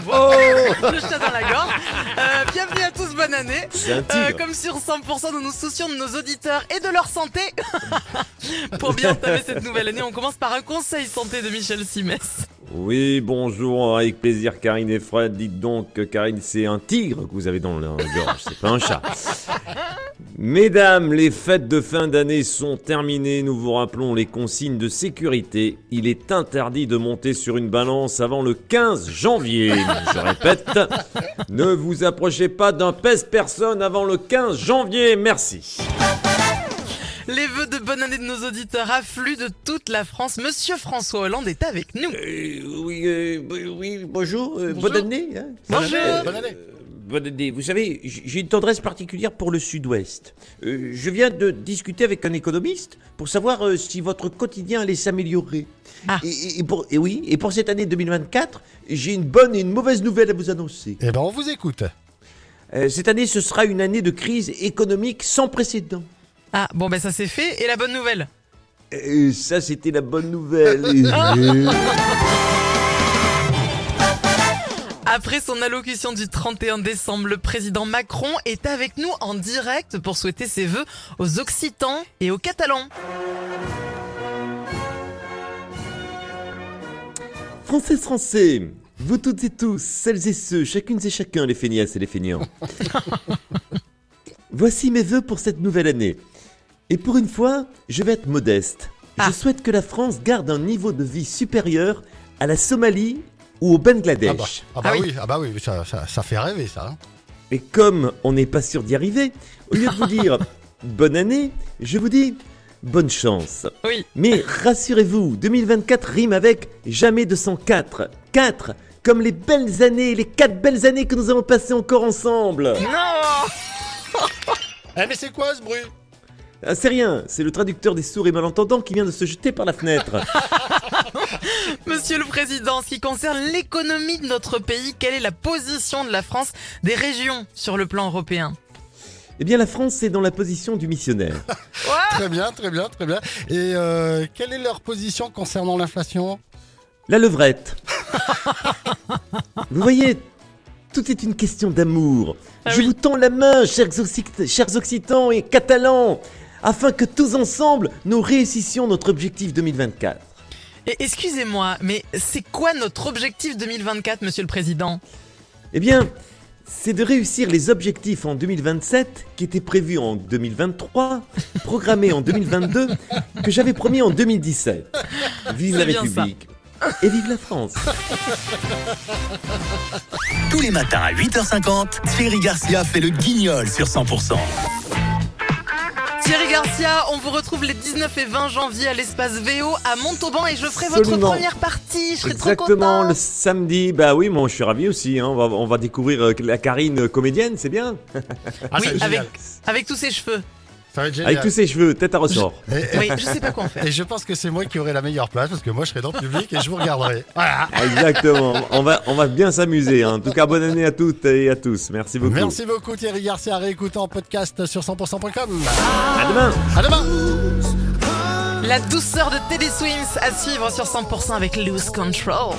bravo. Oh Le chat dans la gorge. Euh, bienvenue à tous, bonne année. Euh, comme sur 100%, nous nous soucions de nos auditeurs et de leur santé. Pour bien entamer cette nouvelle année, on commence par un conseil santé de Michel Simès. Oui, bonjour, avec plaisir Karine et Fred. Dites donc que Karine, c'est un tigre que vous avez dans la gorge, c'est pas un chat. Mesdames, les fêtes de fin d'année sont terminées. Nous vous rappelons les consignes de sécurité. Il est interdit de monter sur une balance avant le 15 janvier. Je répète, ne vous approchez pas d'un pèse-personne avant le 15 janvier. Merci. Les vœux de bonne année de nos auditeurs affluent de toute la France. Monsieur François Hollande est avec nous. Euh, oui, euh, oui, bonjour, euh, Bonjour. bonne année. hein. Bonjour. Bonne année. Bonne année. Vous savez, j'ai une tendresse particulière pour le Sud-Ouest. Euh, je viens de discuter avec un économiste pour savoir euh, si votre quotidien allait s'améliorer. Ah. Et, et- et pour, et oui, et pour cette année 2024, j'ai une bonne et une mauvaise nouvelle à vous annoncer. Eh ben, on vous écoute. Euh, cette année, ce sera une année de crise économique sans précédent. Ah, bon, ben ça c'est fait. Et la bonne nouvelle? Euh, ça, c'était la bonne nouvelle. Après son allocution du 31 décembre, le président Macron est avec nous en direct pour souhaiter ses vœux aux Occitans et aux Catalans. Français, Français, vous toutes et tous, celles et ceux, chacune et chacun, les feignasses et les feignants. Voici mes vœux pour cette nouvelle année. Et pour une fois, je vais être modeste. Ah. Je souhaite que la France garde un niveau de vie supérieur à la Somalie ou au Bangladesh. Ah bah, ah bah Ah oui. oui. ah bah oui, ça, ça, ça fait rêver ça. hein. Et comme on n'est pas sûr d'y arriver, au lieu de vous dire bonne année, je vous dis bonne chance. Oui. Mais rassurez-vous, 2024 rime avec jamais 204. 4 comme les belles années, les 4 belles années que nous avons passées encore ensemble. Non Eh mais c'est quoi ce bruit? Ah, c'est rien, c'est le traducteur des sourds et malentendants qui vient de se jeter par la fenêtre. Monsieur le Président, en ce qui concerne l'économie de notre pays, quelle est la position de la France des régions sur le plan européen eh bien, la France est dans la position du missionnaire. Très bien, très bien, très bien. Et euh, quelle est leur position concernant l'inflation? La levrette. Vous voyez, tout est une question d'amour. Ah Je oui. vous tends la main, chers Occitans et Catalans, afin que tous ensemble, nous réussissions notre objectif 2024. Et excusez-moi, mais c'est quoi notre objectif 2024, Monsieur le Président? Eh bien, c'est de réussir les objectifs en 2027 qui étaient prévus en 2023, programmés en 2022, que j'avais promis en 2017. Vive la République et vive la France. Tous les matins à 8h50, Thierry Garcia fait le guignol sur 100%. Thierry Garcia, on vous retrouve les 19 et 20 janvier à l'espace VO à Montauban et je ferai votre première partie. Je serai Exactement, trop le samedi. Bah oui, moi je suis ravi aussi. hein. On, va, on va découvrir euh, la Karine comédienne, c'est bien. Ah, Oui, avec tous ses cheveux. Avec tous ses cheveux, tête à ressort. Et, et- Oui, je sais pas quoi en faire. et je pense que c'est moi qui aurai la meilleure place parce que moi je serai dans le public et je vous regarderai. Voilà. Exactement. On va, on va bien s'amuser. hein. En tout cas, bonne année à toutes et à tous. Merci beaucoup. Merci beaucoup Thierry Garcia, réécouté en podcast sur 100%.com. À demain. À demain La douceur de Teddy Swims à suivre sur 100% avec Loose Control.